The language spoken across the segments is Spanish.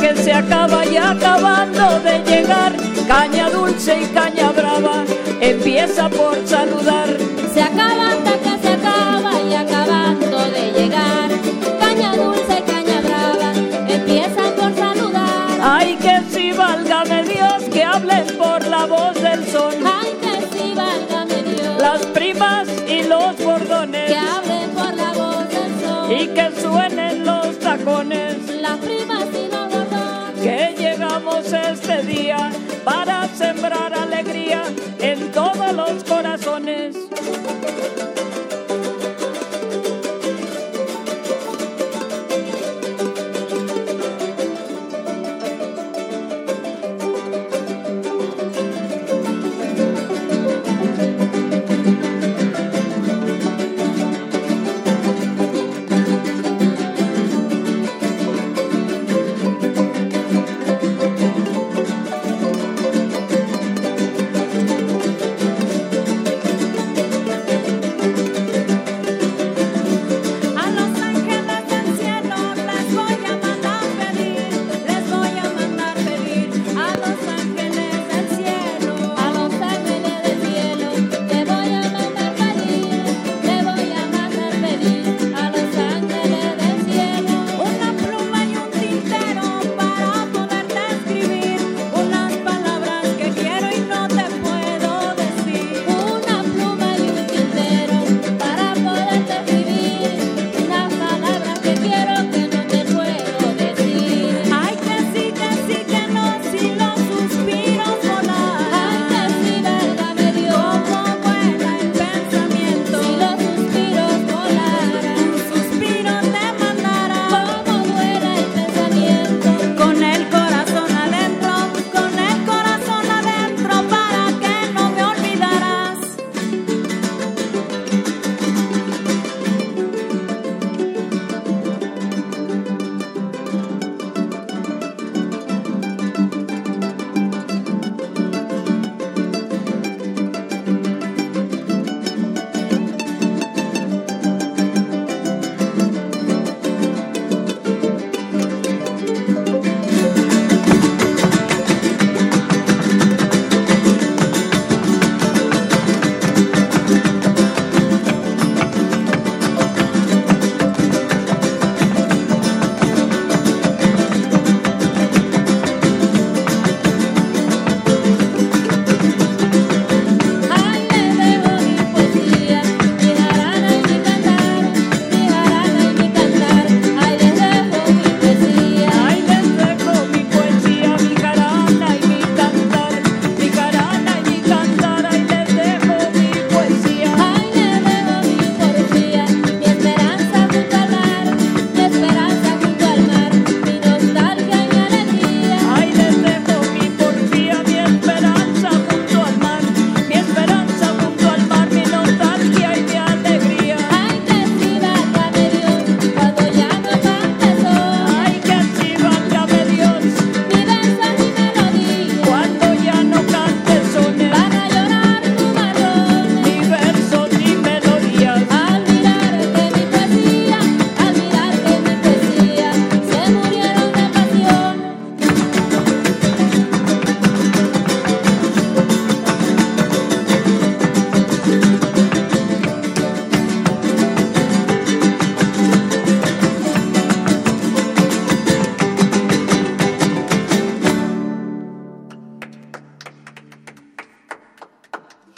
Que se acaba y acabando de llegar, caña dulce y caña brava, empieza por saludar. Se acaba hasta que se acaba y acabando de llegar, caña dulce y caña brava, empieza por saludar. Ay, que si válgame Dios que hablen por la voz del sol. Ay, que si válgame Dios. Las primas y los bordones. Que hablen por la voz del sol. Y que suenen llegamos este día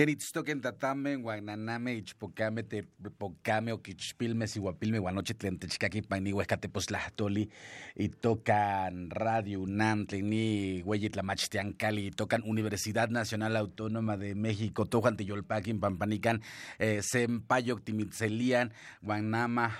Queritztoquen tatame, guananame, ichpocame, tepocame, oquichpilme, siguapilme, guanoche, tlentechcaqui, paini, huescateposlahtoli, y tocan Radio UNAM, tlini, hueyitlamachtiancali, tocan Universidad Nacional Autónoma de México, tojan tiyolpaquin, pampanican, eh, sempayoc, timitzelian, guanama,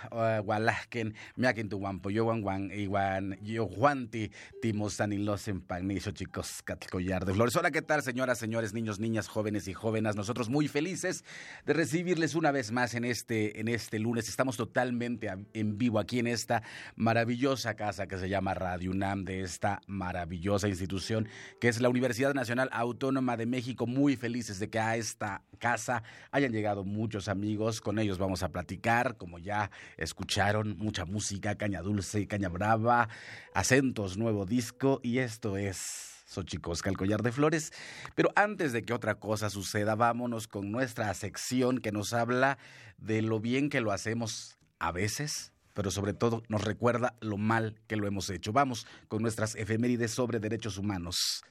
gualajken, miaquin tu guampoyoguan, guan, iguan, yojuanti, timosanilosen, pagnicho, chicos, catcollar de flores. Hola, ¿qué tal, señoras, señores, niños, niñas, jóvenes y jóvenes? Nosotros muy felices de recibirles una vez más en este, en este lunes. Estamos totalmente en vivo aquí en esta maravillosa casa que se llama Radio UNAM, de esta maravillosa institución que es la Universidad Nacional Autónoma de México. Muy felices de que a esta casa hayan llegado muchos amigos. Con ellos vamos a platicar, como ya escucharon, mucha música, caña dulce caña brava, acentos, nuevo disco y esto es Xochicosca, el collar de flores. Pero antes de que otra cosa suceda, vámonos con nuestra sección que nos habla de lo bien que lo hacemos a veces, pero sobre todo nos recuerda lo mal que lo hemos hecho. Vamos con nuestras efemérides sobre derechos humanos.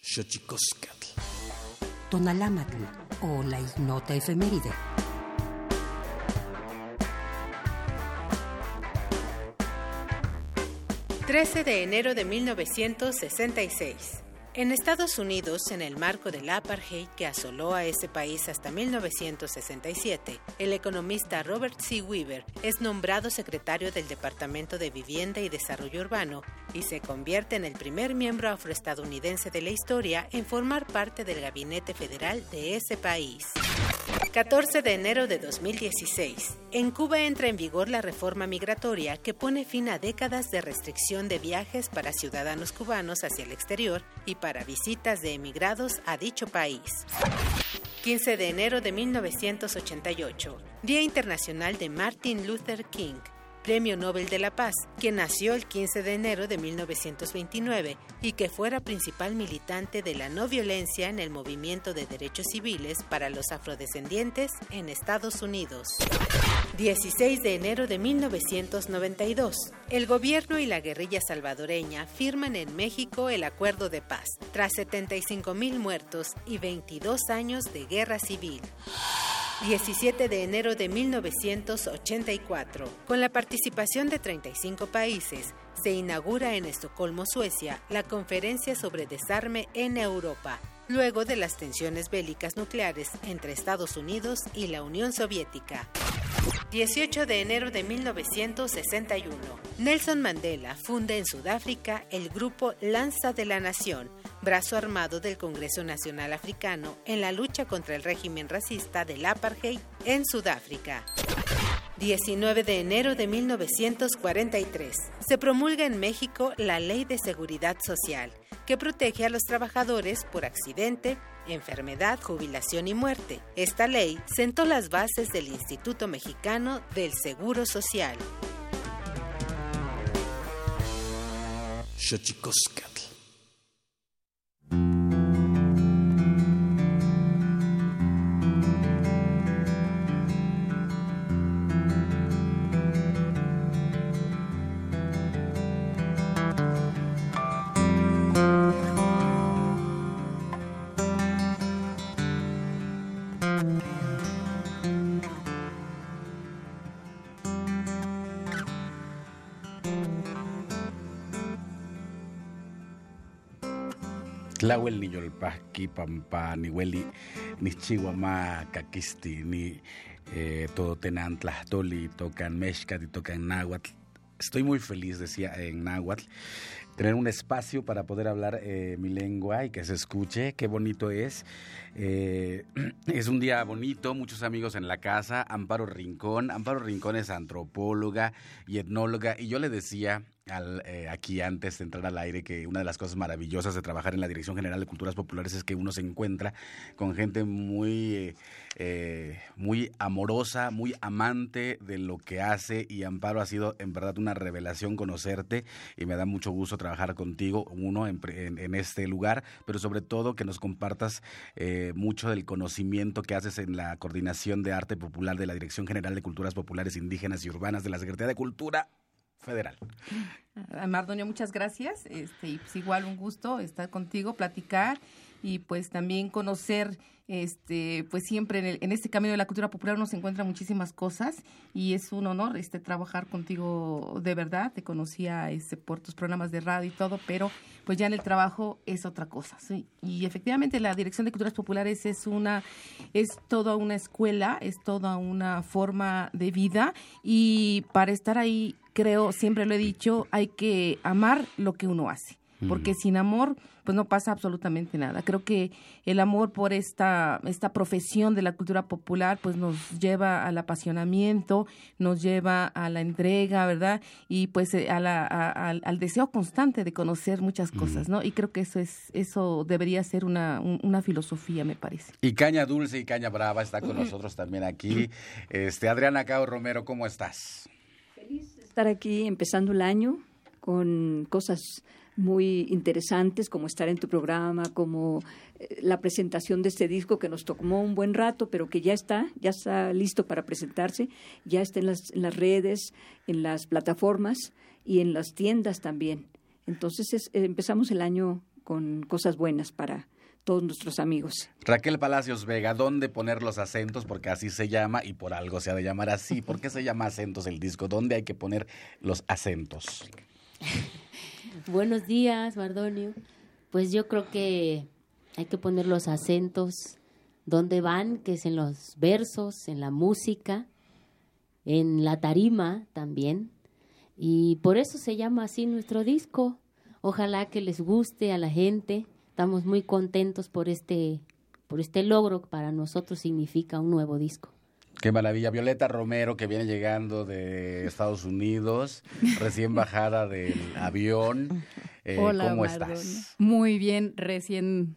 Xochicoscatl. Tonalámatl o la ignota efeméride. 13 de enero de 1966. En Estados Unidos, en el marco del apartheid que asoló a ese país hasta 1967, el economista Robert C. Weaver es nombrado secretario del Departamento de Vivienda y Desarrollo Urbano y se convierte en el primer miembro afroestadounidense de la historia en formar parte del gabinete federal de ese país. 14 de enero de 2016. En Cuba entra en vigor la reforma migratoria que pone fin a décadas de restricción de viajes para ciudadanos cubanos hacia el exterior y para visitas de emigrados a dicho país. 15 de enero de 1988. Día Internacional de Martin Luther King. Premio Nobel de la Paz, quien nació el 15 de enero de 1929 y que fuera principal militante de la no violencia en el movimiento de derechos civiles para los afrodescendientes en Estados Unidos. 16 de enero de 1992. El gobierno y la guerrilla salvadoreña firman en México el acuerdo de paz, tras 75.000 muertos y 22 años de guerra civil. 17 de enero de 1984. Con la participación de 35 países, se inaugura en Estocolmo, Suecia, la Conferencia sobre Desarme en Europa, luego de las tensiones bélicas nucleares entre Estados Unidos y la Unión Soviética. 18 de enero de 1961. Nelson Mandela funda en Sudáfrica el grupo Lanza de la Nación, brazo armado del Congreso Nacional Africano en la lucha contra el régimen racista del apartheid en Sudáfrica. 19 de enero de 1943. Se promulga en México la Ley de Seguridad Social, que protege a los trabajadores por accidente, enfermedad, jubilación y muerte. Esta ley sentó las bases del Instituto Mexicano del Seguro Social. Ni pampa, ni hueli, ni caquisti, ni eh, tlahtoli, tocan mexcat y tocan náhuatl. Estoy muy feliz, decía en náhuatl, tener un espacio para poder hablar eh, mi lengua y que se escuche. Qué bonito es. Eh, es un día bonito, muchos amigos en la casa. Amparo Rincón. Amparo Rincón es antropóloga y etnóloga. Y yo le decía al, eh, aquí antes de entrar al aire que una de las cosas maravillosas de trabajar en la Dirección General de Culturas Populares es que uno se encuentra con gente muy, eh, eh, muy amorosa, muy amante de lo que hace y Amparo ha sido en verdad una revelación conocerte y me da mucho gusto trabajar contigo, uno, en, en- en este lugar, pero sobre todo que nos compartas eh, mucho del conocimiento que haces en la coordinación de arte popular de la Dirección General de Culturas Populares Indígenas y Urbanas de la Secretaría de Cultura Federal. Mardonio, muchas gracias. Este, y pues igual un gusto estar contigo, platicar y pues también conocer, este, pues siempre en, el- en este camino de la cultura popular uno se encuentra muchísimas cosas y es un honor este trabajar contigo de verdad. Te conocía este, por tus programas de radio y todo, pero pues ya en el trabajo es otra cosa. ¿sí? Y efectivamente la Dirección de Culturas Populares es una, es toda una escuela, es toda una forma de vida y para estar ahí creo, siempre lo he dicho, hay que amar lo que uno hace, porque sin amor pues no pasa absolutamente nada. Creo que el amor por esta esta profesión de la cultura popular pues nos lleva al apasionamiento, nos lleva a la entrega, ¿verdad? Y pues eh, a la, a- al, al deseo constante de conocer muchas cosas, ¿no? Y creo que eso es eso debería ser una un- una filosofía, me parece. Y Caña Dulce y Caña Brava está con nosotros también aquí. Este Adriana Cao Romero, ¿cómo estás? estar aquí empezando el año con cosas muy interesantes como estar en tu programa, como eh, la presentación de este disco que nos tomó un buen rato, pero que ya está, ya está listo para presentarse, ya está en las, en las redes, en las plataformas y en las tiendas también. Entonces es- eh, empezamos el año con cosas buenas para todos nuestros amigos. Raquel Palacios Vega, ¿dónde poner los acentos? Porque así se llama y por algo se ha de llamar así. ¿Por qué se llama acentos el disco? ¿Dónde hay que poner los acentos? Buenos días, Mardonio. Pues yo creo que hay que poner los acentos donde van, que es en los versos, en la música, en la tarima también. Y por eso se llama así nuestro disco. Ojalá que les guste a la gente. Estamos muy contentos por este, por este logro que para nosotros significa un nuevo disco. Qué maravilla. Violeta Romero, que viene llegando de Estados Unidos, recién bajada del avión. Eh, Hola, ¿Cómo estás? Muy bien, recién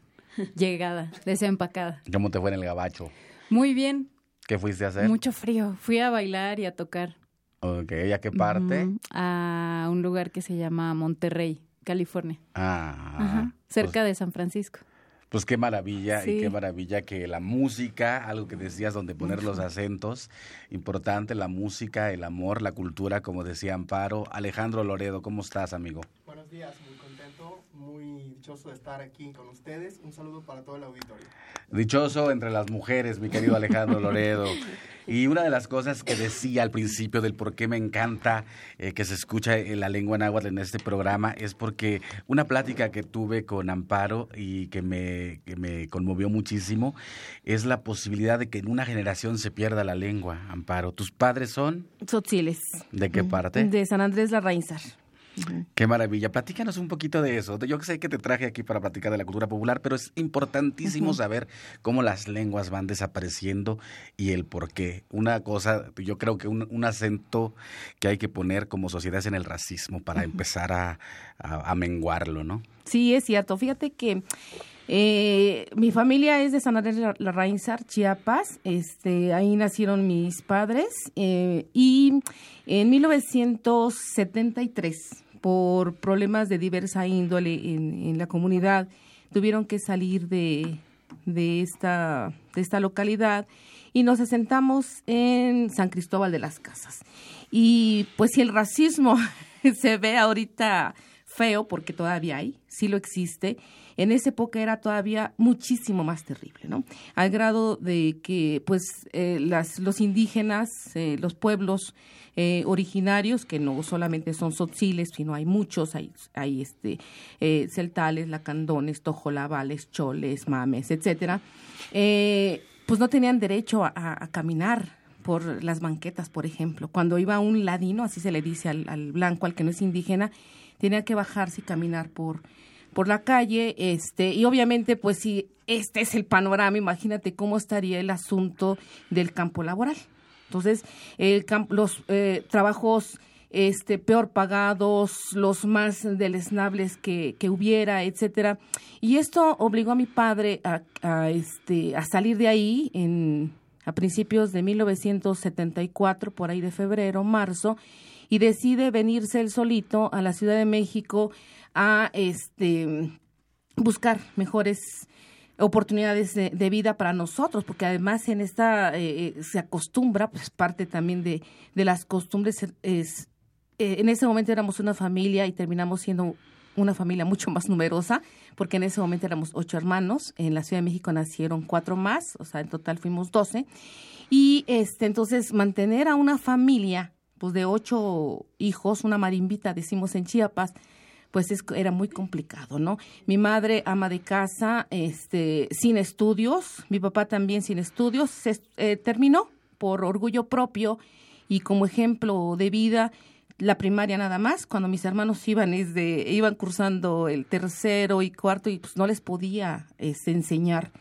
llegada, desempacada. ¿Cómo te fue en el gabacho? Muy bien, ¿Qué fuiste a hacer? mucho frío. Fui a bailar y a tocar Ok, ¿a qué parte? a un lugar que se llama Monterrey, California, Ah, Ajá, cerca pues, de San Francisco. Pues qué maravilla y qué maravilla que la música, algo que decías donde poner los acentos, importante la música, el amor, la cultura, como decía Amparo. Alejandro Loredo, ¿cómo estás, amigo? Buenos días, muy muy dichoso de estar aquí con ustedes. Un saludo para todo el auditorio. Dichoso entre las mujeres, mi querido Alejandro Loredo. Y una de las cosas que decía al principio del por qué me encanta eh, que se escucha la lengua náhuatl en este programa es porque una plática que tuve con Amparo y que me, que me conmovió muchísimo es la posibilidad de que en una generación se pierda la lengua, Amparo. ¿Tus padres son? Sotziles. ¿De qué parte? De San Andrés Qué maravilla. Platícanos un poquito de eso. Yo sé que te traje aquí para platicar de la cultura popular, pero es importantísimo saber cómo las lenguas van desapareciendo y el por qué. Una cosa, yo creo que un, un acento que hay que poner como sociedad es en el racismo para empezar a, a- a menguarlo, ¿no? Sí, es cierto. Fíjate que eh, mi familia es de San Andrés La- Larraínzar, Chiapas. Este, ahí nacieron mis padres. eh, y en 1973, por problemas de diversa índole en, en la comunidad, tuvieron que salir de, de, esta, de esta localidad y nos asentamos en San Cristóbal de las Casas. Y pues si el racismo se ve ahorita feo, porque todavía hay, sí lo existe, en esa época era todavía muchísimo más terrible, ¿no? Al grado de que, pues, eh, las, los indígenas, eh, los pueblos eh, originarios, que no solamente son sotziles, sino hay muchos, hay, hay este, eh, celtales, lacandones, tojolabales, choles, mames, etcétera, eh, pues no tenían derecho a, caminar por las banquetas, por ejemplo. Cuando iba un ladino, así se le dice al, al blanco, al que no es indígena, tenía que bajarse y caminar por, por la calle, este, y obviamente, pues si este es el panorama, imagínate cómo estaría el asunto del campo laboral. Entonces, el los eh, trabajos este, peor pagados, los más deleznables que, que hubiera, etcétera. Y esto obligó a mi padre a, a, este, a salir de ahí en, a principios de 1974, por ahí de febrero, marzo, y decide venirse él solito a la Ciudad de México a este, buscar mejores oportunidades de, de, vida para nosotros, porque además en esta eh, se acostumbra, pues parte también de, de las costumbres, es, eh, en ese momento éramos una familia y terminamos siendo una familia mucho más numerosa, porque en ese momento éramos ocho hermanos, en la Ciudad de México nacieron cuatro más, o sea, en total fuimos doce, y este, entonces mantener a una familia pues de ocho hijos, una marimbita, decimos en Chiapas, pues es, era muy complicado, ¿no? Mi madre ama de casa, este, sin estudios, mi papá también sin estudios, se, eh, terminó por orgullo propio y como ejemplo de vida la primaria nada más, cuando mis hermanos iban desde, iban cursando el tercero y cuarto y pues no les podía este, enseñar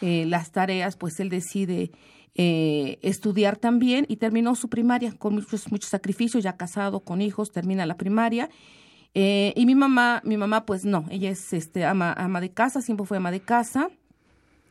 eh, las tareas, pues él decide eh, estudiar también y terminó su primaria con muchos, muchos sacrificios, ya casado, con hijos, termina la primaria. Eh, y mi mamá, mi mamá, pues no, ella es este ama, ama de casa, siempre fue ama de casa.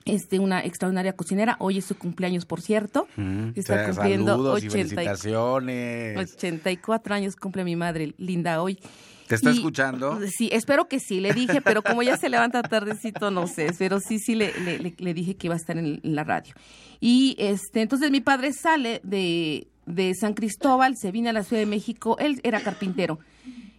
Este, una extraordinaria cocinera. Hoy es su cumpleaños, por cierto. Mm, Está cumpliendo saludos y 80 felicitaciones. 84 años cumple mi madre, linda hoy. ¿Te está Y- escuchando? Sí, espero que sí, le dije, pero como ya se levanta tardecito, no sé, pero sí, sí le, le, dije que iba a estar en, en la radio. Y este, entonces mi padre sale de, de San Cristóbal, se viene a la Ciudad de México, él era carpintero.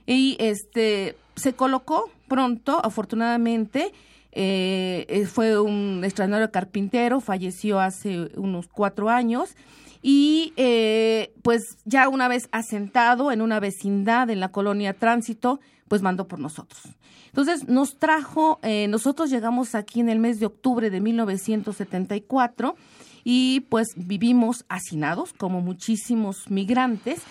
Y este se colocó pronto, afortunadamente, eh, eh, fue un extraordinario carpintero, falleció hace unos cuatro años y eh, pues ya una vez asentado en una vecindad en la colonia Tránsito, pues mandó por nosotros. Entonces nos trajo, eh, nosotros llegamos aquí en el mes de octubre de 1974 y pues vivimos hacinados como muchísimos migrantes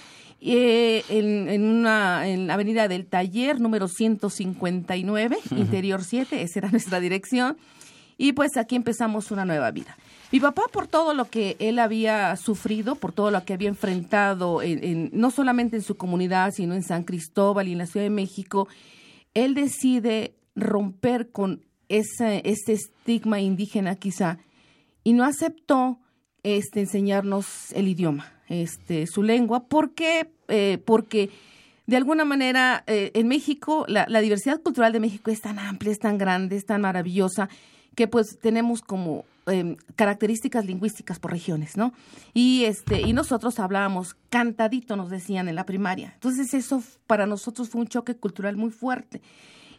eh, en, en una en la avenida del Taller número 159, interior 7, esa era nuestra dirección. Y pues aquí empezamos una nueva vida. Mi papá, por todo lo que él había sufrido, por todo lo que había enfrentado, en, en- no solamente en su comunidad, sino en San Cristóbal y en la Ciudad de México, él decide romper con ese, ese estigma indígena quizá y no aceptó este, enseñarnos el idioma, este, su lengua, porque, eh, porque de alguna manera eh, en México la, diversidad cultural de México es tan amplia, es tan grande, es tan maravillosa que pues tenemos como eh, características lingüísticas por regiones, ¿no? Y este y nosotros hablábamos cantadito, nos decían en la primaria. Entonces eso para nosotros fue un choque cultural muy fuerte.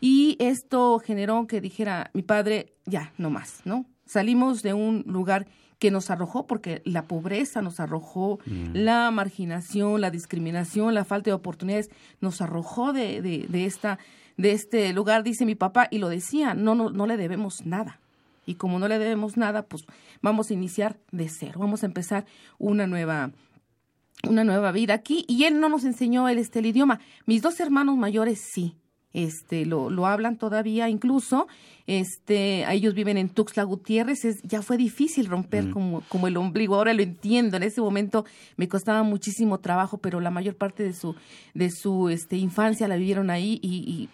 Y esto generó que dijera mi padre, ya, no más, ¿no? Salimos de un lugar que nos arrojó, porque la pobreza nos arrojó, la marginación, la discriminación, la falta de oportunidades, nos arrojó de, de, de esta, de este lugar, dice mi papá, y lo decía, no, no, no le debemos nada. Y como no le debemos nada, pues vamos a iniciar de cero, vamos a empezar una nueva, una nueva vida aquí y él no nos enseñó el, este, el idioma. Mis dos hermanos mayores sí, este, lo, lo hablan todavía incluso, este, ellos viven en Tuxtla Gutiérrez, es, ya fue difícil romper como, como el ombligo, ahora lo entiendo, en ese momento me costaba muchísimo trabajo, pero la mayor parte de su, de su este, infancia la vivieron ahí y, y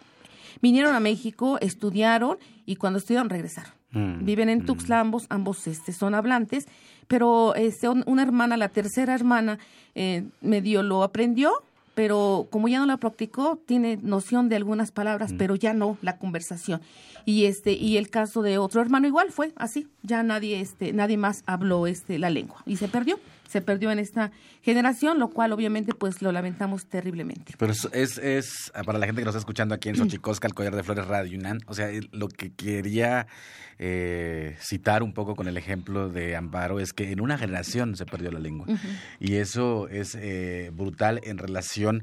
vinieron a México, estudiaron y cuando estudiaron regresaron. Mm, Viven en Tuxtla, ambos, ambos este, son hablantes, pero este, un- una hermana, la tercera hermana, eh, medio lo aprendió, pero como ya no la practicó, tiene noción de algunas palabras, pero ya no la conversación. Y este y el caso de otro hermano igual fue así, ya nadie este nadie más habló este la lengua y se perdió, se perdió en esta generación, lo cual obviamente pues lo lamentamos terriblemente. Pero es, es, ah, para la gente que nos está escuchando aquí en Xochicosca, el Collar de Flores Radio UNAM, o sea, el- lo que quería eh, citar un poco con el ejemplo de Amparo es que en una generación se perdió la lengua. Y eso es eh, brutal en relación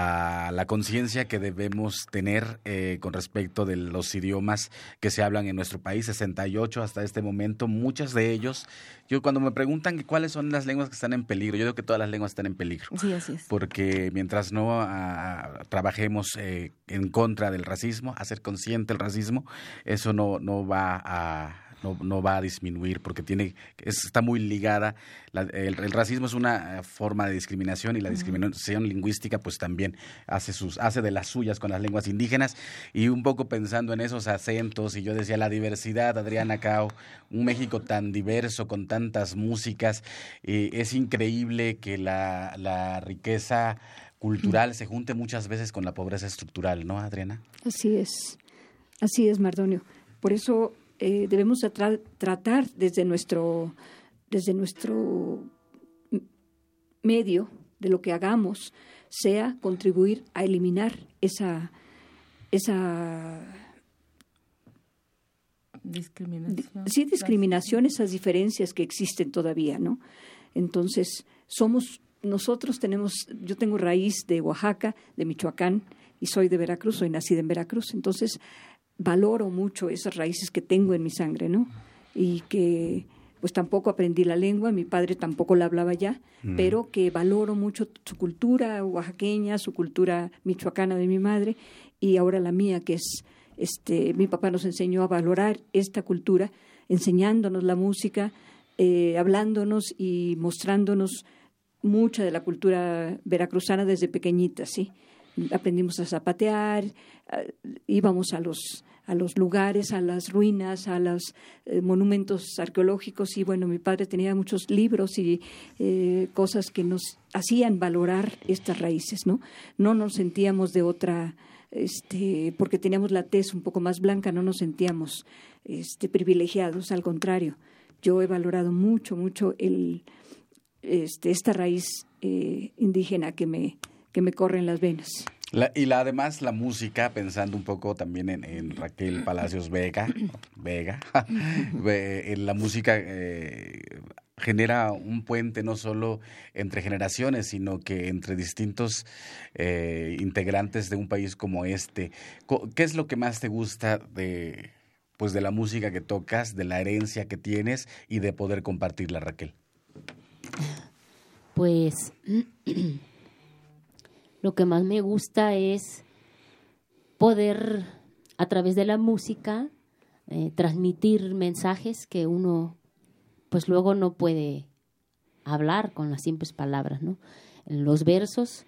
a la conciencia que debemos tener eh, con respecto de los idiomas que se hablan en nuestro país, 68 hasta este momento, muchas de ellos, yo cuando me preguntan cuáles son las lenguas que están en peligro, yo digo que todas las lenguas están en peligro Sí, así es. porque mientras no ah, trabajemos eh, en contra del racismo, hacer consciente el racismo, eso no, no va a no, no va a disminuir porque tiene es- está muy ligada. la- el, el racismo es una eh, forma de discriminación y la discriminación lingüística pues también hace, sus, hace de las suyas con las lenguas indígenas. Y un poco pensando en esos acentos, y yo decía la diversidad, Adriana Cao, un México tan diverso, con tantas músicas, eh, es increíble que la, la riqueza cultural se junte muchas veces con la pobreza estructural, ¿no, Adriana? Así es, así es, Mardonio. Por eso eh, debemos tra- tratar desde nuestro, desde nuestro medio de lo que hagamos, sea contribuir a eliminar esa, esa Discriminación. sí discriminación, esas diferencias que existen todavía, ¿no? Entonces, somos, nosotros tenemos, yo tengo raíz de Oaxaca, de Michoacán, y soy de Veracruz, soy nacida en Veracruz, entonces valoro mucho esas raíces que tengo en mi sangre, ¿no? Y que pues tampoco aprendí la lengua, mi padre tampoco la hablaba ya, Mm. pero que valoro mucho su cultura oaxaqueña, su cultura michoacana de mi madre y ahora la mía, que es, este, mi papá nos enseñó a valorar esta cultura, enseñándonos la música, eh, hablándonos y mostrándonos mucha de la cultura veracruzana desde pequeñitas, ¿sí? Aprendimos a zapatear, íbamos a los a los lugares, a las ruinas, a los eh, monumentos arqueológicos y bueno, mi padre tenía muchos libros y eh, cosas que nos hacían valorar estas raíces, ¿no? No nos sentíamos de otra, este, porque teníamos la tez un poco más blanca, no nos sentíamos este, privilegiados, al contrario. Yo he valorado mucho, mucho el, este, esta raíz eh, indígena que me, que me corre en las venas. La- y la, además la música, pensando un poco también en, en Raquel Palacios Vega, Vega, ve- en la música eh, genera un puente no solo entre generaciones, sino que entre distintos eh, integrantes de un país como este. Co- ¿Qué es lo que más te gusta de, pues, de la música que tocas, de la herencia que tienes y de poder compartirla, Raquel? Pues lo que más me gusta es poder a través de la música eh, transmitir mensajes que uno pues luego no puede hablar con las simples palabras, ¿no? Los versos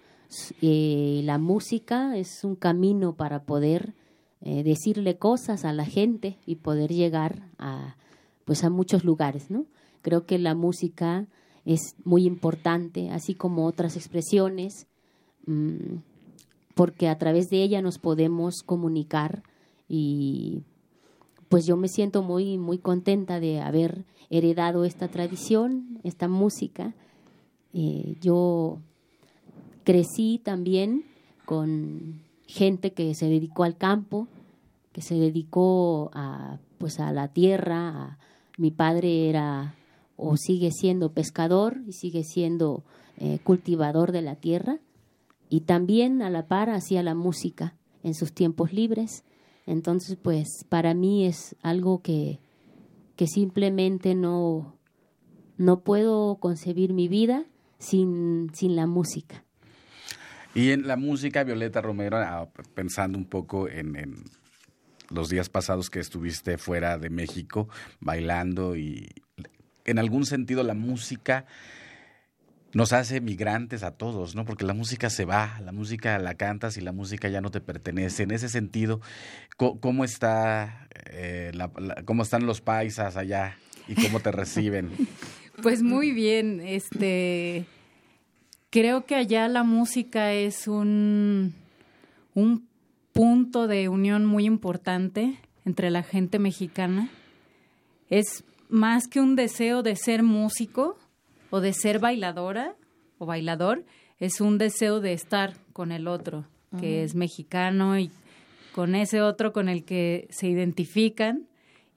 y la música es un camino para poder eh, decirle cosas a la gente y poder llegar a pues a muchos lugares, ¿no? Creo que la música es muy importante, así como otras expresiones, porque a través de ella nos podemos comunicar y pues yo me siento muy muy contenta de haber heredado esta tradición, esta música. Eh, yo crecí también con gente que se dedicó al campo, que se dedicó a pues a la tierra. a- mi padre era o sigue siendo pescador y sigue siendo eh, cultivador de la tierra y también a la par hacía la música en sus tiempos libres. Entonces, pues para mí es algo que, que simplemente no, no puedo concebir mi vida sin, sin la música. Y en la música, Violeta Romero, ah, pensando un poco en, en los días pasados que estuviste fuera de México bailando y en algún sentido la música nos hace migrantes a todos, ¿no? Porque la música se va, la música la cantas y la música ya no te pertenece. En ese sentido, ¿cómo está, eh, la- la- cómo están los paisas allá y cómo te reciben? Pues muy bien, este creo que allá la música es un, un punto de unión muy importante entre la gente mexicana. Es más que un deseo de ser músico o de ser bailadora o bailador, es un deseo de estar con el otro, que es mexicano y con ese otro con el que se identifican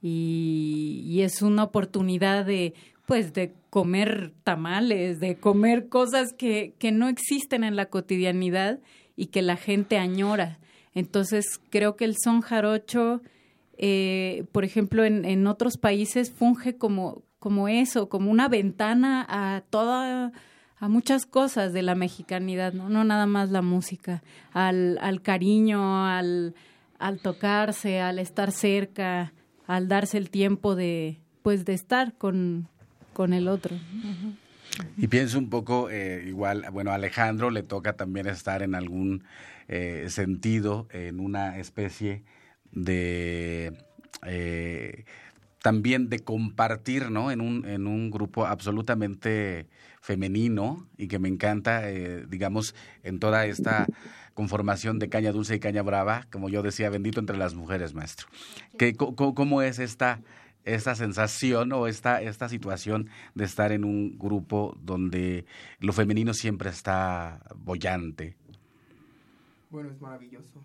y, y es una oportunidad de pues de comer tamales, de comer cosas que, que no existen en la cotidianidad y que la gente añora. Entonces creo que el son jarocho, eh, por ejemplo, en, en otros países funge como, como eso, como una ventana a toda a muchas cosas de la mexicanidad, no, no nada más la música, al, al cariño, al, al tocarse, al estar cerca, al darse el tiempo de, pues, de estar con, con el otro. Y pienso un poco, eh, igual, bueno, a Alejandro le toca también estar en algún eh, sentido en una especie de eh, también de compartir, ¿no? En un, en un grupo absolutamente femenino y que me encanta, eh, digamos, en toda esta conformación de caña dulce y caña brava, como yo decía, bendito entre las mujeres, maestro. ¿Qué, cómo, cómo es esta, esta sensación o esta, esta situación de estar en un grupo donde lo femenino siempre está bollante? Bueno, es maravilloso.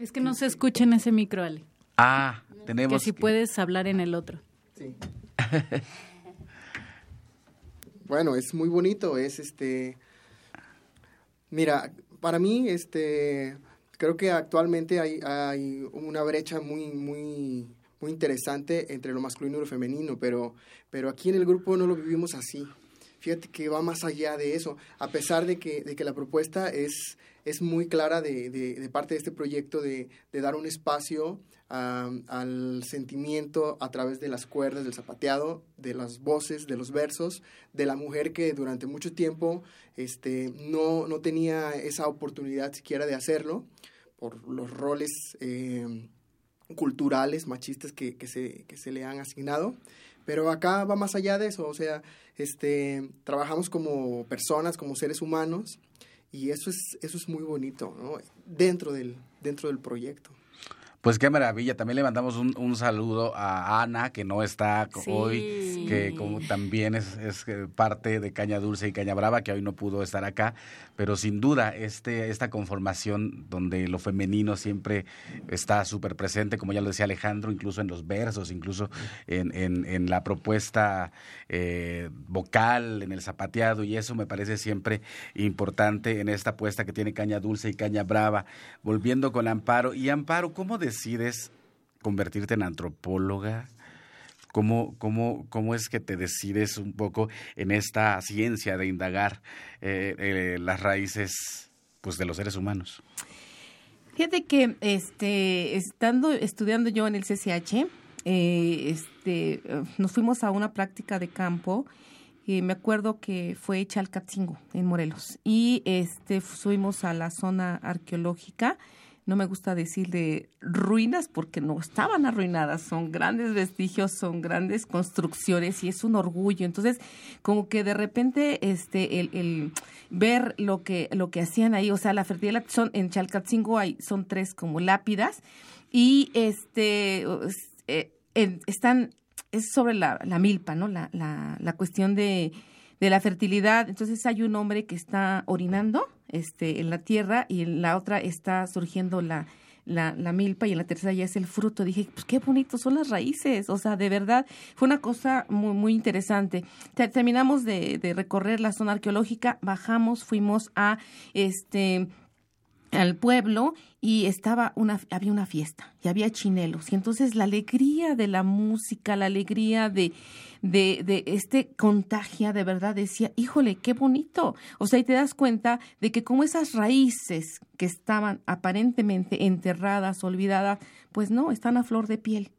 Es que no se escucha en ese micro, Ale. Ah, tenemos... Que si puedes hablar en el otro. Sí. bueno, es muy bonito, es este... Mira, para mí, este, creo que actualmente hay, hay una brecha muy, muy, muy interesante entre lo masculino y lo femenino, pero, pero aquí en el grupo no lo vivimos así. Fíjate que va más allá de eso, a pesar de que, de que la propuesta es, es muy clara de, de, de parte de este proyecto de, de dar un espacio al sentimiento a través de las cuerdas, del zapateado, de las voces, de los versos, de la mujer que durante mucho tiempo este, no, no tenía esa oportunidad siquiera de hacerlo por los roles eh, culturales, machistas que, que, se, que se le han asignado. Pero acá va más allá de eso, o sea, este, trabajamos como personas, como seres humanos, y eso es, eso es muy bonito, ¿no? Dentro del, dentro del proyecto. Pues qué maravilla. También le mandamos un, un saludo a Ana, que no está Sí. hoy, que como también es, es eh, parte de Caña Dulce y Caña Brava, que hoy no pudo estar acá. Pero sin duda, este, esta conformación donde lo femenino siempre está súper presente, como ya lo decía Alejandro, incluso en los versos, incluso en, en, en la propuesta eh, vocal, en el zapateado, y eso me parece siempre importante en esta apuesta que tiene Caña Dulce y Caña Brava. Volviendo con Amparo, y Amparo, ¿cómo decides convertirte en antropóloga? ¿Cómo, cómo, ¿Cómo es que te decides un poco en esta ciencia de indagar eh, eh, las raíces pues, de los seres humanos? Fíjate que este, estando estudiando yo en el CCH, eh, este, eh, nos fuimos a una práctica de campo. y me acuerdo que fue Chalcatzingo, en Morelos. Y este, fuimos a la zona arqueológica. No me gusta decirle ruinas porque no estaban arruinadas, son grandes vestigios, son grandes construcciones y es un orgullo. Entonces, como que de repente este el, ver lo que lo que hacían ahí, o sea, la fertilidad son en Chalcatzingo hay son tres como lápidas y este eh, están es sobre la, la milpa, ¿no? La, la, la cuestión de, de la fertilidad. Entonces hay un hombre que está orinando este, en la tierra y en la otra está surgiendo la, la, la milpa y en la tercera ya es el fruto. Dije, pues qué bonito son las raíces. O sea, de verdad, fue una cosa muy, muy interesante. Te- terminamos de, de recorrer la zona arqueológica, bajamos, fuimos a este al pueblo y estaba una había una fiesta y había chinelos. Y entonces la alegría de la música la alegría de de, este contagia de verdad decía híjole qué bonito o sea y te das cuenta de que como esas raíces que estaban aparentemente enterradas olvidadas pues no están a flor de piel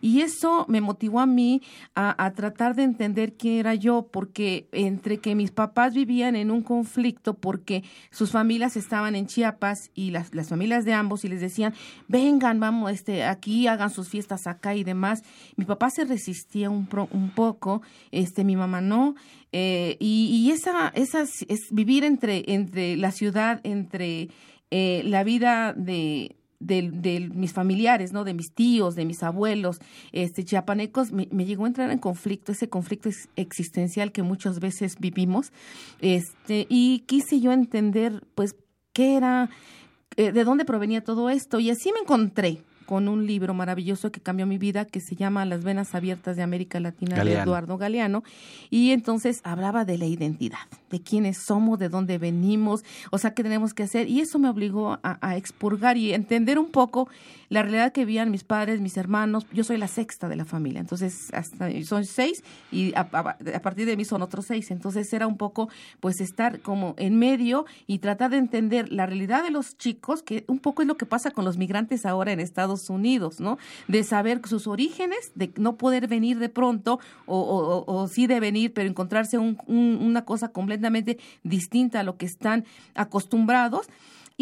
y eso me motivó a mí a, a tratar de entender quién era yo, porque entre que mis papás vivían en un conflicto, porque sus familias estaban en Chiapas y las, las familias de ambos, y les decían, vengan, vamos, este, aquí, hagan sus fiestas acá y demás. Mi papá se resistía un, pro- un poco, este, mi mamá no. eh, y, y esa, esas, es vivir entre, entre la ciudad, entre eh, la vida de, de, de mis familiares, ¿no? De mis tíos, de mis abuelos, este, chiapanecos, me, me llegó a entrar en conflicto, ese conflicto ex- existencial que muchas veces vivimos, este, y quise yo entender, pues, qué era, eh, de dónde provenía todo esto, y así me encontré con un libro maravilloso que cambió mi vida, que se llama Las venas abiertas de América Latina de. Eduardo Galeano, y entonces hablaba de la identidad, de quiénes somos, de dónde venimos, o sea, qué tenemos que hacer, y eso me obligó a, a expurgar y entender un poco la realidad que vivían mis padres, mis hermanos, yo soy la sexta de la familia, entonces hasta, son seis, y a, a- a partir de mí son otros seis, entonces era un poco, pues, estar como en medio y tratar de entender la realidad de los chicos, que un poco es lo que pasa con los migrantes ahora en Estados Estados Unidos, ¿no? De saber sus orígenes, de no poder venir de pronto o, o, o sí de venir, pero encontrarse un, una cosa completamente distinta a lo que están acostumbrados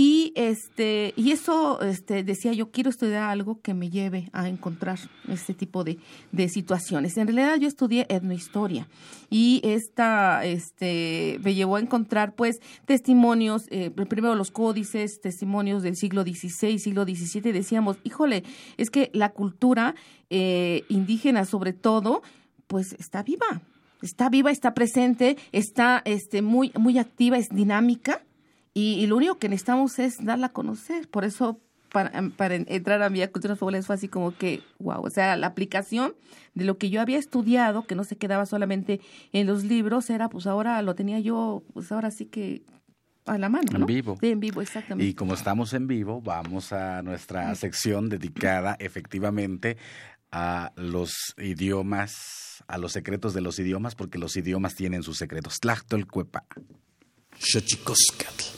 y este y eso este decía yo quiero estudiar algo que me lleve a encontrar este tipo de, de situaciones en realidad yo estudié etnohistoria y esta este me llevó a encontrar pues testimonios eh, primero los códices testimonios del siglo XVI siglo XVII decíamos híjole es que la cultura eh, indígena sobre todo pues está viva está viva está presente está este muy muy activa es dinámica y, lo único que necesitamos es darla a conocer. Por eso, para, para entrar a Vía Culturas Populares fue así como que, wow, o sea, la aplicación de lo que yo había estudiado, que no se quedaba solamente en los libros, era, pues ahora lo tenía yo, pues ahora sí que a la mano. ¿no? En vivo. Sí, en vivo, exactamente. Y como estamos en vivo, vamos a nuestra sección dedicada efectivamente a los idiomas, a los secretos de los idiomas, porque los idiomas tienen sus secretos. Tlachtolcuepa. Xochicoscatl.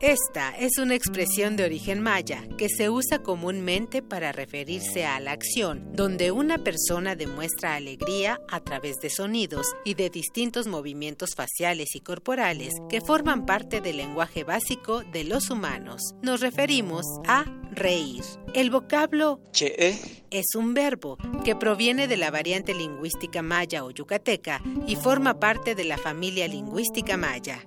esta es una expresión de origen maya que se usa comúnmente para referirse a la acción, donde una persona demuestra alegría a través de sonidos y de distintos movimientos faciales y corporales que forman parte del lenguaje básico de los humanos. Nos referimos a reír. El vocablo che es un verbo que proviene de la variante lingüística maya o yucateca y forma parte de la familia lingüística maya.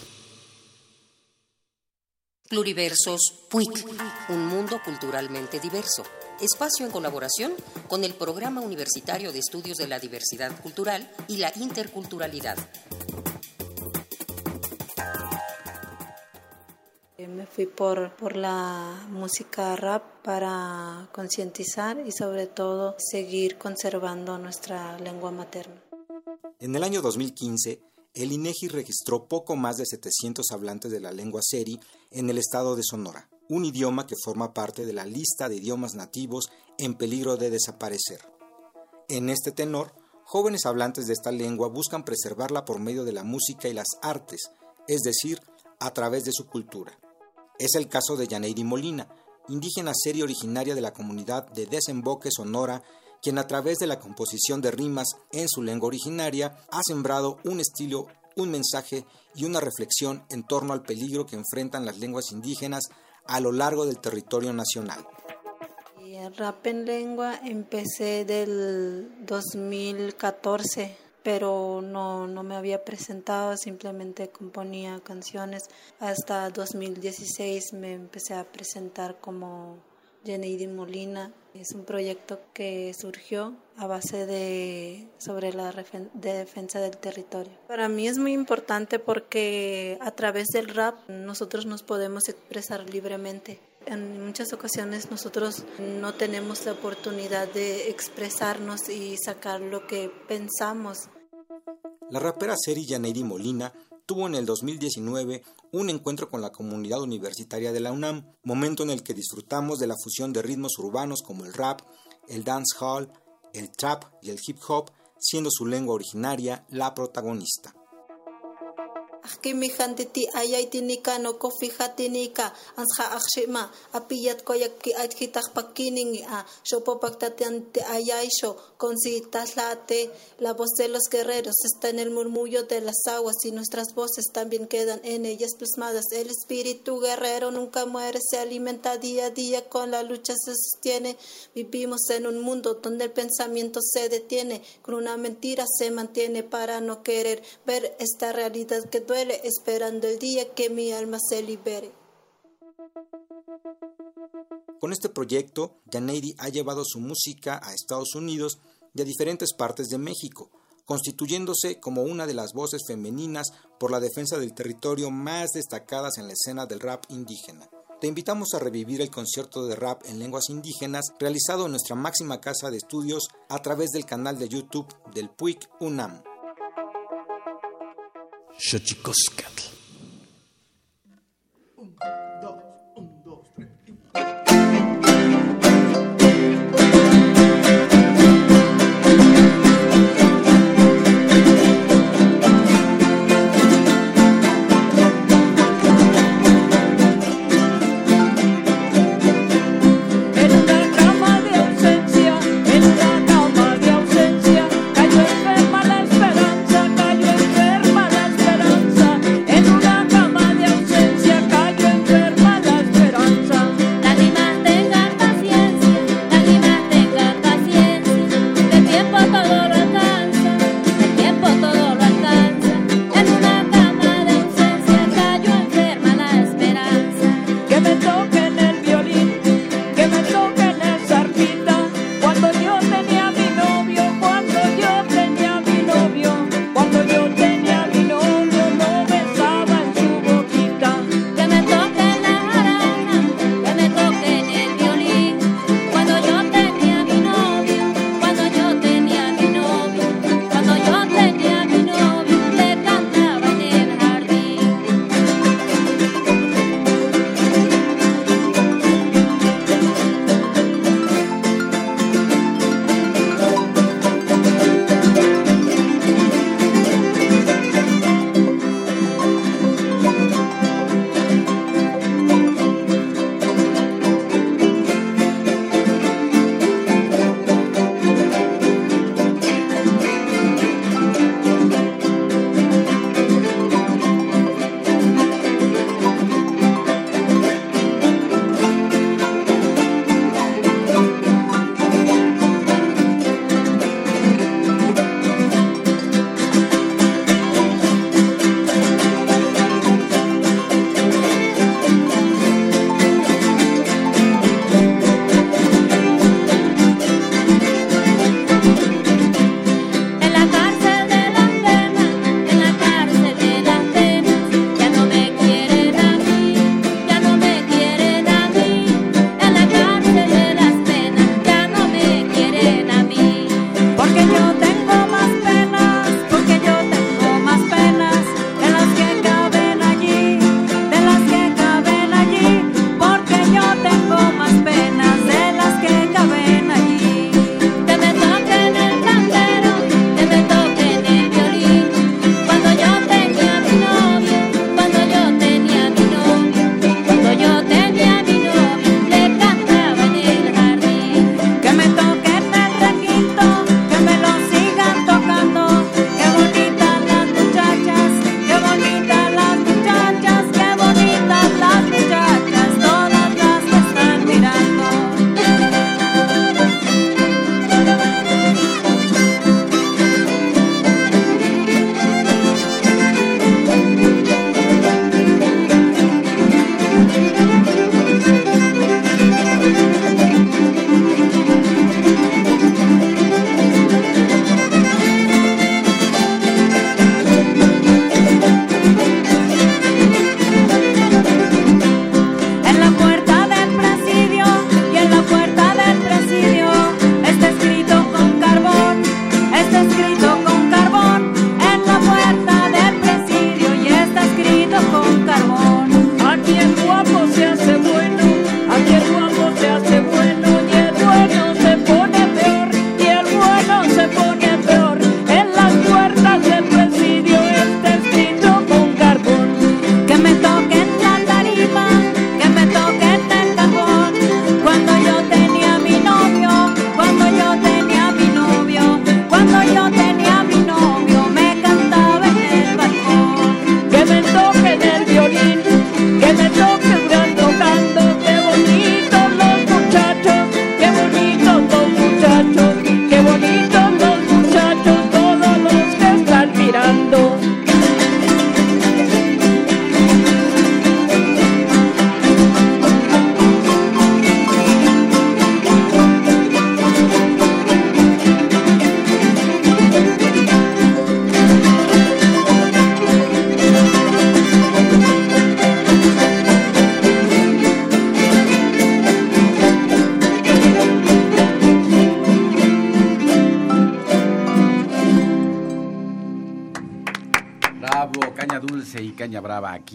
Pluriversos PUIC, un mundo culturalmente diverso. Espacio en colaboración con el Programa Universitario de Estudios de la Diversidad Cultural y la Interculturalidad. Eh, me fui por, por la música rap para concientizar y sobre todo seguir conservando nuestra lengua materna. En el año 2015, el INEGI registró poco más de 700 hablantes de la lengua seri en el estado de Sonora, un idioma que forma parte de la lista de idiomas nativos en peligro de desaparecer. En este tenor, jóvenes hablantes de esta lengua buscan preservarla por medio de la música y las artes, es decir, a través de su cultura. Es el caso de Yaneidi Molina, indígena seria originaria de la comunidad de Desemboque Sonora, quien a través de la composición de rimas en su lengua originaria ha sembrado un estilo un mensaje y una reflexión en torno al peligro que enfrentan las lenguas indígenas a lo largo del territorio nacional. El rap en lengua empecé del 2014, pero no, no me había presentado, simplemente componía canciones. Hasta 2016 me empecé a presentar como Jenny Molina. Es un proyecto que surgió a base de sobre la defensa del territorio. Para mí es muy importante porque a través del rap nosotros nos podemos expresar libremente. En muchas ocasiones nosotros no tenemos la oportunidad de expresarnos y sacar lo que pensamos. La rapera Seri Janeiri Molina tuvo en el 2019 un encuentro con la comunidad universitaria de la UNAM, momento en el que disfrutamos de la fusión de ritmos urbanos como el rap, el dancehall, el trap y el hip hop, siendo su lengua originaria la protagonista. Akimi hantiti ayay tinika no kofi hatinika ansha akshima apiyat koyak ki ajkitak pakining a shopopaktateante ayay sho con si taslate la voz de los guerreros está en el murmullo de las aguas y nuestras voces también quedan en ellas plasmadas. El espíritu guerrero nunca muere se alimenta día a día con la lucha se sostiene. Vivimos en un mundo donde el pensamiento se detiene con una mentira se mantiene para no querer ver esta realidad que esperando el día que mi alma se libere. Con este proyecto, Janeiri ha llevado su música a Estados Unidos y a diferentes partes de México, constituyéndose como una de las voces femeninas por la defensa del territorio más destacadas en la escena del rap indígena. Te invitamos a revivir el concierto de rap en lenguas indígenas realizado en nuestra máxima casa de estudios a través del canal de YouTube del PUIC UNAM. En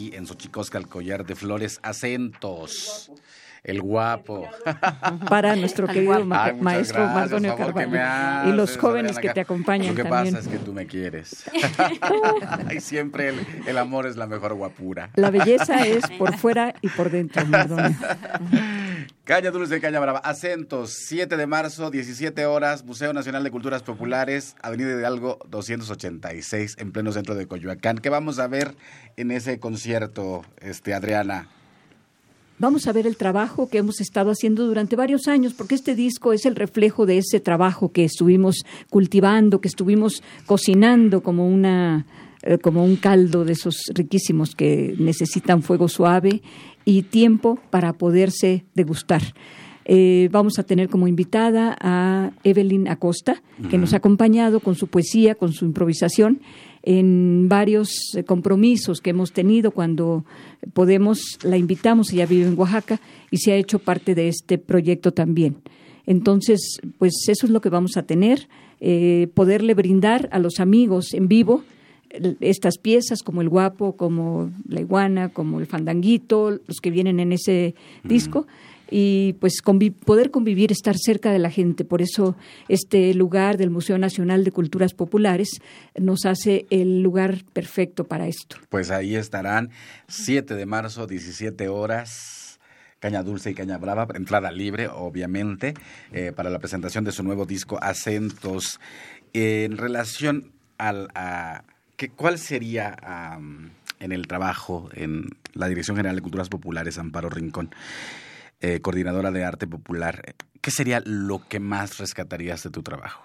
aquí en Xochicosca, el collar de flores, acentos. El guapo. Para nuestro querido Ay, maestro Mardonio Carvalho. Y los jóvenes que te acompañan Lo que también. pasa es que tú me quieres. y siempre el, el amor es la mejor guapura. La belleza es por fuera y por dentro, Mardonio. Caña Dulce, Caña Brava. Acentos, 7 de marzo, 17 horas, Museo Nacional de Culturas Populares, Avenida Hidalgo 286, en pleno centro de Coyoacán. ¿Qué vamos a ver en ese concierto, este, Adriana? Vamos a ver el trabajo que hemos estado haciendo durante varios años, porque este disco es el reflejo de ese trabajo que estuvimos cultivando, que estuvimos cocinando como una eh, como un caldo de esos riquísimos que necesitan fuego suave y tiempo para poderse degustar. Eh, vamos a tener como invitada a Evelyn Acosta, que nos ha acompañado con su poesía, con su improvisación en varios eh, compromisos que hemos tenido cuando podemos, la invitamos, ella vive en Oaxaca y se ha hecho parte de este proyecto también. Entonces, pues eso es lo que vamos a tener, eh, poderle brindar a los amigos en vivo estas piezas como el guapo, como la iguana, como el fandanguito, los que vienen en ese disco y pues poder convivir, estar cerca de la gente. Por eso este lugar del Museo Nacional de Culturas Populares nos hace el lugar perfecto para esto. Pues ahí estarán, 7 de marzo, 17 horas. Caña Dulce y Caña Brava, entrada libre, obviamente, eh, para la presentación de su nuevo disco Acentos. En relación al, a, ¿qué, ¿cuál sería en el trabajo en la Dirección General de Culturas Populares, Amparo Rincón, eh, coordinadora de arte popular? ¿Qué sería lo que más rescatarías de tu trabajo?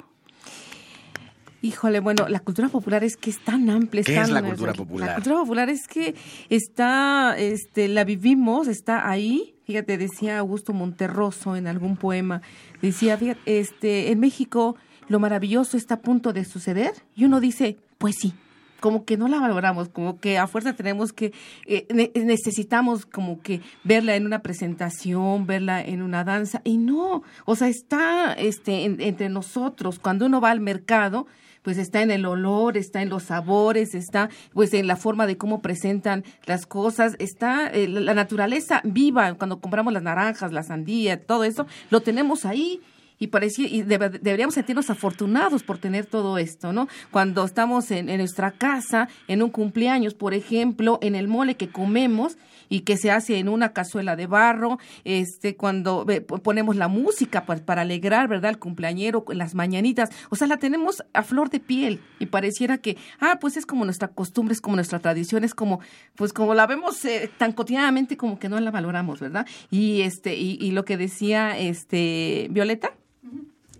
Híjole, bueno, la cultura popular es que es tan amplia. ¿Qué tan- es la cultura popular? La cultura popular es que está, este, la vivimos, está ahí. Fíjate, decía Augusto Monterroso en algún poema, decía, fíjate, este, en México lo maravilloso está a punto de suceder y uno dice, pues sí, como que no la valoramos, como que a fuerza tenemos que, eh, ne- necesitamos como que verla en una presentación, verla en una danza, y no, o sea, está este, en- entre nosotros, cuando uno va al mercado, pues está en el olor, está en los sabores, está pues en la forma de cómo presentan las cosas, está eh, la naturaleza viva, cuando compramos las naranjas, la sandía, todo eso, lo tenemos ahí y parecía y debe- deberíamos sentirnos afortunados por tener todo esto, ¿no? Cuando estamos en, en nuestra casa, en un cumpleaños, por ejemplo, en el mole que comemos y que se hace en una cazuela de barro, este, cuando ponemos la música pues, para alegrar, ¿verdad? El cumpleañero, las mañanitas, o sea, la tenemos a flor de piel y pareciera que, ah, pues es como nuestra costumbre, es como nuestra tradición, es como, pues como la vemos eh, tan cotidianamente como que no la valoramos, ¿verdad? Y este, y, y lo que decía este Violeta,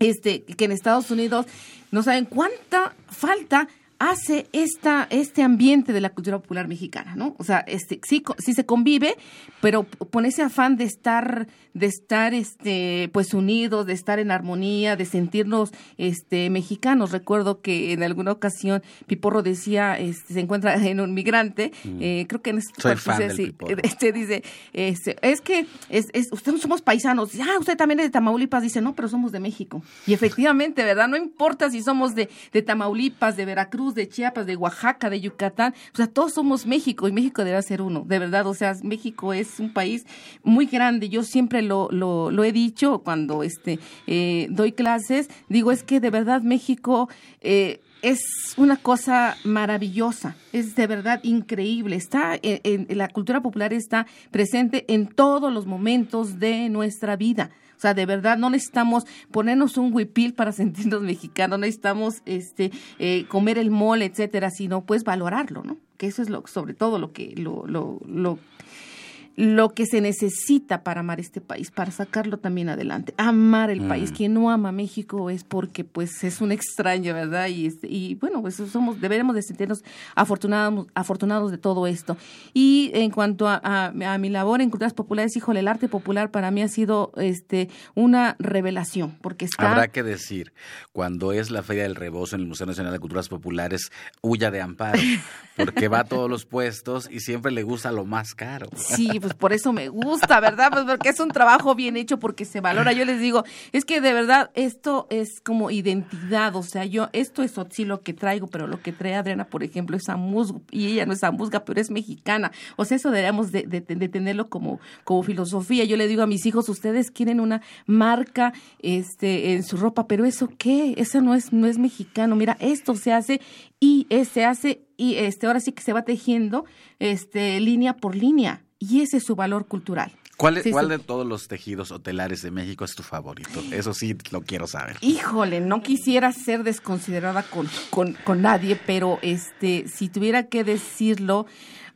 este, que en Estados Unidos no saben cuánta falta hace esta, este ambiente de la cultura popular mexicana, ¿no? O sea, este, sí, sí se convive, pero con ese afán de estar, de estar, este, pues unidos, de estar en armonía, de sentirnos, este, mexicanos. Recuerdo que en alguna ocasión Piporro decía, este, se encuentra en un migrante, eh, creo que en este Soy fan del sí, este dice, este, es que es, es, ustedes somos paisanos, Dice, ah, usted también es de Tamaulipas, dice, no, pero somos de México. Y efectivamente, ¿verdad? No importa si somos de, de Tamaulipas, de Veracruz, de Chiapas, de Oaxaca, de Yucatán, o sea, todos somos México y México debe ser uno, de verdad, o sea, México es un país muy grande, yo siempre lo, lo, he dicho cuando este, eh, doy clases, digo, es que de verdad México... Eh, es una cosa maravillosa, es de verdad increíble. Está en- la cultura popular está presente en todos los momentos de nuestra vida. Sea, de verdad no necesitamos ponernos un huipil para sentirnos mexicanos, no necesitamos este eh, comer el mole, etcétera, sino pues valorarlo, ¿no? Que eso es lo sobre todo lo que lo lo, lo lo que se necesita para amar este país, para sacarlo también adelante, amar el Mm. país. Quien no ama México es porque pues es un extraño, ¿verdad? Y, este, y bueno, pues somos, deberemos de sentirnos afortunados, afortunados de todo esto. Y en cuanto a, a- a mi labor en culturas populares, híjole, el arte popular para mí ha sido este una revelación, porque está... Habrá que decir, cuando es la Feria del Rebozo en el Museo Nacional de Culturas Populares, huya de amparo, porque va a todos los puestos y siempre le gusta lo más caro. Sí, pues por eso me gusta, ¿verdad? Pues porque es un trabajo bien hecho, porque se valora. Yo les digo, es que de verdad esto es como identidad, o sea, yo, esto es sí lo que traigo, pero lo que trae Adriana, por ejemplo, es musgo y ella no es musga, pero es mexicana. O sea, eso deberíamos de, de, de, tenerlo como, como filosofía. Yo le digo a mis hijos, ustedes quieren una marca este, en su ropa, pero ¿eso qué? Eso no es, no es mexicano. Mira, esto se hace y eh, se hace y este ahora sí que se va tejiendo este línea por línea y ese es su valor cultural. ¿Cuál, es, ¿Cuál de todos los tejidos hotelares de México es tu favorito? Eso sí lo quiero saber. Híjole, no quisiera ser desconsiderada con, con, con nadie, pero este, si tuviera que decirlo,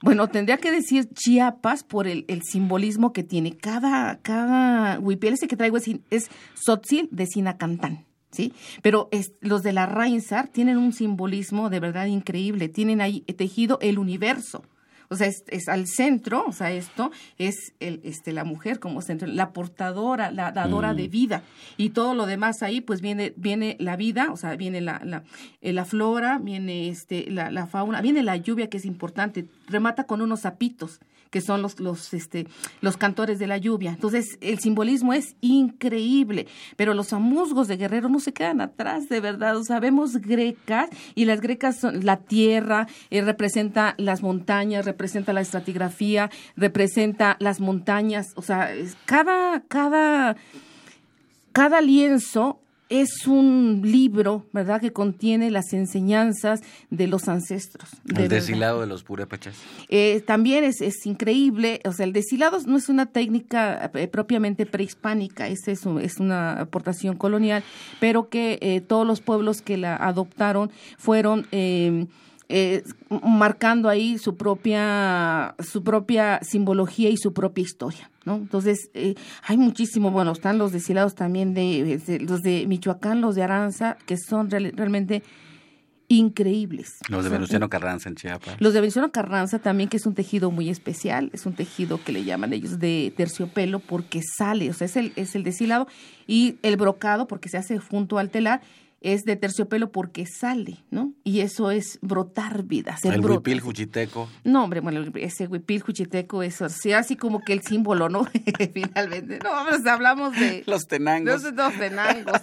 bueno, tendría que decir Chiapas por el, el simbolismo que tiene. Cada, cada huipil ese que traigo es, es Sotzil de Sinacantán. ¿Sí? Pero es, los de la Reinsar tienen un simbolismo de verdad increíble. Tienen ahí tejido el universo o sea, es, al centro, o sea, esto es el, este, la mujer como centro, la portadora, la dadora de mm. vida, y todo lo demás ahí, pues viene, viene la vida, o sea, viene la, la, eh, la flora, viene este, la, la fauna, viene la lluvia que es importante, remata con unos sapitos, que son los, los, este, los cantores de la lluvia. Entonces, el simbolismo es increíble, pero los amusgos de Guerrero no se quedan atrás, de verdad. O sea, vemos grecas y las grecas son la tierra, eh, representa las montañas, representa la estratigrafía, representa las montañas. O sea, cada, cada, cada lienzo es un libro, ¿verdad?, que contiene las enseñanzas de los ancestros. el deshilado de los purépechas. Eh, también es, es, increíble, o sea, el deshilado no es una técnica eh, propiamente prehispánica, es, es, es, una aportación colonial, pero que eh, todos los pueblos que la adoptaron fueron... Eh, eh, marcando ahí su propia, su propia simbología y su propia historia, ¿no? Entonces, eh, hay muchísimo, bueno, están los deshilados también de, los de Michoacán, los de Aranza, que son realmente increíbles. Los de Venustiano Carranza en Chiapas. Los de Venustiano Carranza también, que es un tejido muy especial, es un tejido que le llaman ellos de terciopelo porque sale, o sea, es el, es el deshilado y el brocado porque se hace junto al telar es de terciopelo porque sale, ¿no? Y eso es brotar vida. el huipil juchiteco. No, hombre, bueno, ese huipil juchiteco es así, así como que el símbolo, ¿no? Finalmente. No, pues hablamos de... Los tenangos. Los, los tenangos.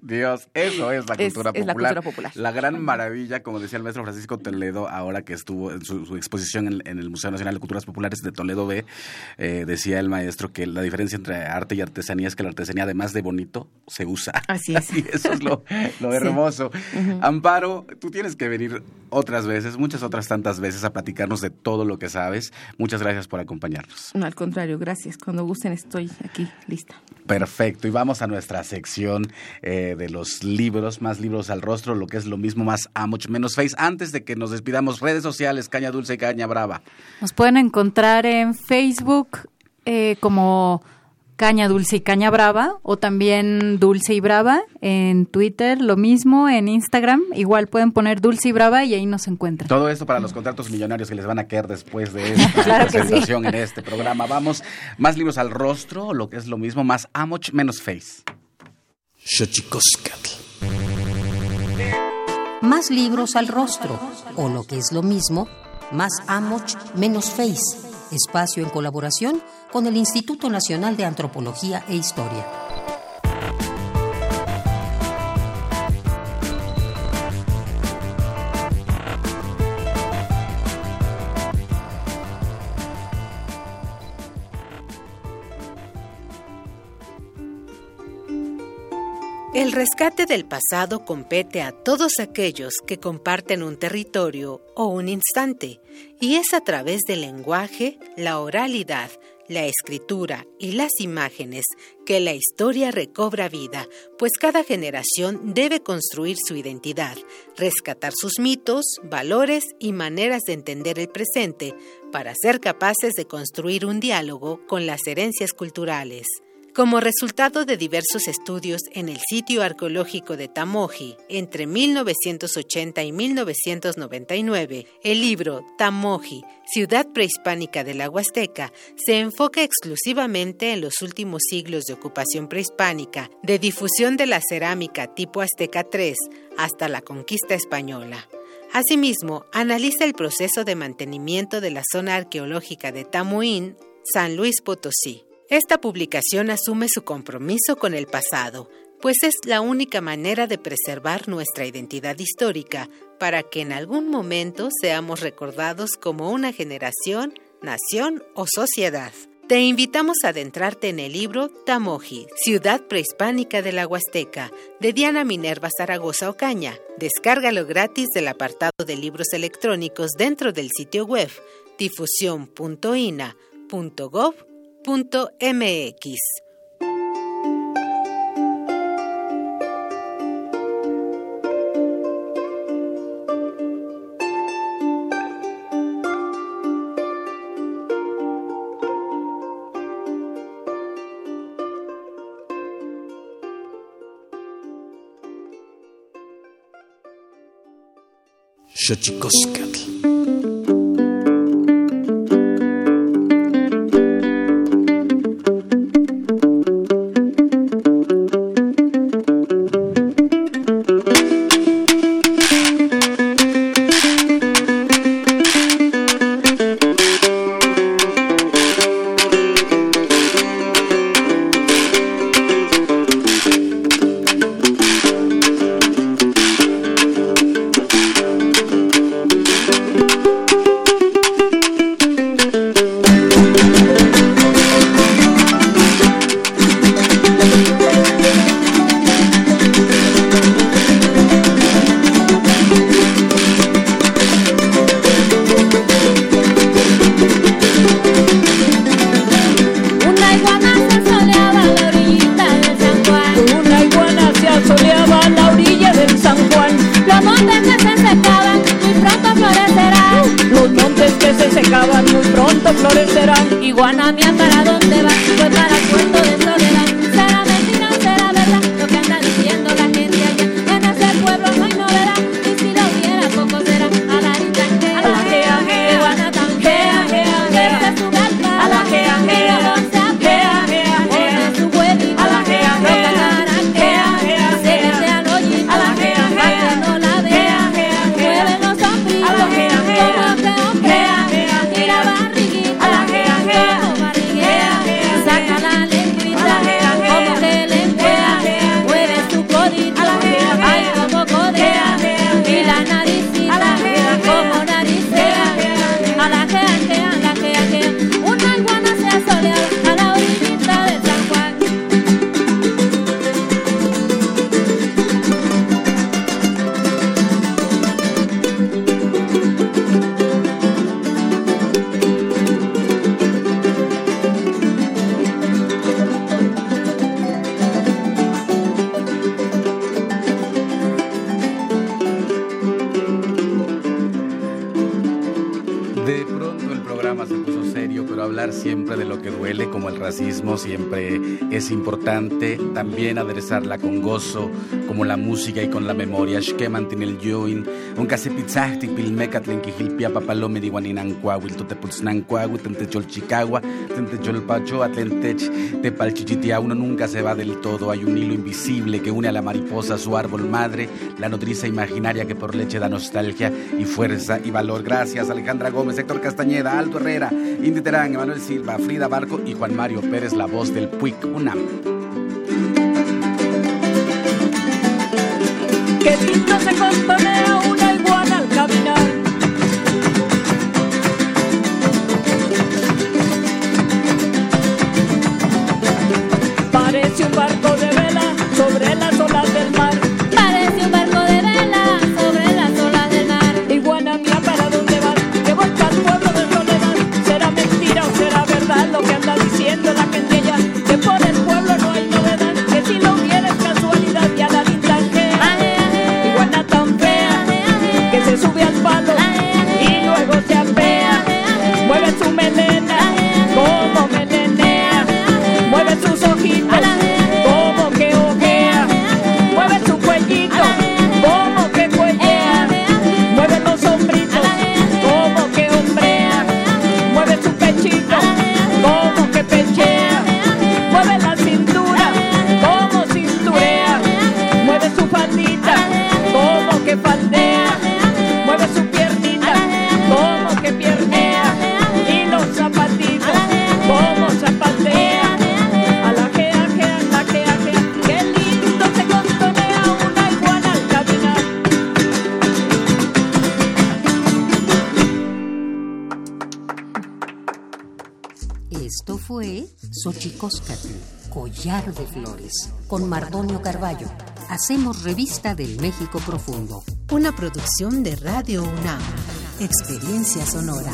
Dios, eso es la cultura, popular. la cultura popular. La gran maravilla, como decía el maestro Francisco Toledo, ahora que estuvo en su, exposición en, el Museo Nacional de Culturas Populares de Toledo B, eh, decía el maestro que la diferencia entre arte y artesanía es que la artesanía, además de bonito, se usa. Así es. Y eso es lo, lo hermoso. Amparo, tú tienes que venir otras veces, muchas otras tantas veces a platicarnos de todo lo que sabes. Muchas gracias por acompañarnos. No, al contrario, gracias. Cuando gusten estoy aquí lista. Perfecto. Y vamos a nuestra sección eh, de los libros, más libros al rostro, lo que es lo mismo, más a mucho menos face. Antes de que nos despidamos, redes sociales, Caña Dulce y Caña Brava. Nos pueden encontrar en Facebook eh, como Caña Dulce y Caña Brava o también Dulce y Brava en Twitter, lo mismo en Instagram, igual pueden poner Dulce y Brava y ahí nos encuentran. Todo esto para los contratos millonarios que les van a caer después de esta presentación en este programa. Vamos, más libros al rostro, lo que es lo mismo, más Amoch menos Face. Más libros al rostro, o lo que es lo mismo, más Amoch menos Face espacio en colaboración con el Instituto Nacional de Antropología e Historia. Rescate del pasado compete a todos aquellos que comparten un territorio o un instante, y es a través del lenguaje, la oralidad, la escritura y las imágenes que la historia recobra vida, pues cada generación debe construir su identidad, rescatar sus mitos, valores y maneras de entender el presente para ser capaces de construir un diálogo con las herencias culturales. Como resultado de diversos estudios en el sitio arqueológico de Tamoji entre 1980 y 1999, el libro Tamoji, Ciudad Prehispánica de la Huasteca, se enfoca exclusivamente en los últimos siglos de ocupación prehispánica, de difusión de la cerámica tipo Azteca III hasta la conquista española. Asimismo, analiza el proceso de mantenimiento de la zona arqueológica de Tamuín, San Luis Potosí. Esta publicación asume su compromiso con el pasado, pues es la única manera de preservar nuestra identidad histórica para que en algún momento seamos recordados como una generación, nación o sociedad. Te invitamos a adentrarte en el libro Tamoji, Ciudad Prehispánica de la Huasteca, de Diana Minerva Zaragoza Ocaña. Descárgalo gratis del apartado de libros electrónicos dentro del sitio web difusión.ina.gov.mx www.radiocomunidad.mx. Xochicoscatl. con gozo, como la música y con la memoria. Xquemantinel yoin, oncasipitzahtih pilmecatl quijilpiapa palome dihuaninancuahuil, totepulznancuahui, tentecholchicagua, tentecholpachoa, tentech, tepalchichitia. Uno nunca se va del todo, hay un hilo invisible que une a la mariposa su árbol madre, la nodriza imaginaria que por leche da nostalgia y fuerza y valor. Gracias, Alejandra Gómez, Héctor Castañeda, Aldo Herrera, Indy Terán, Emanuel Silva, Frida Barco y Juan Mario Pérez, la voz del PUIC UNAM. que Cristo se compró. Hacemos revista del México Profundo. Una producción de Radio UNAM. Experiencia sonora.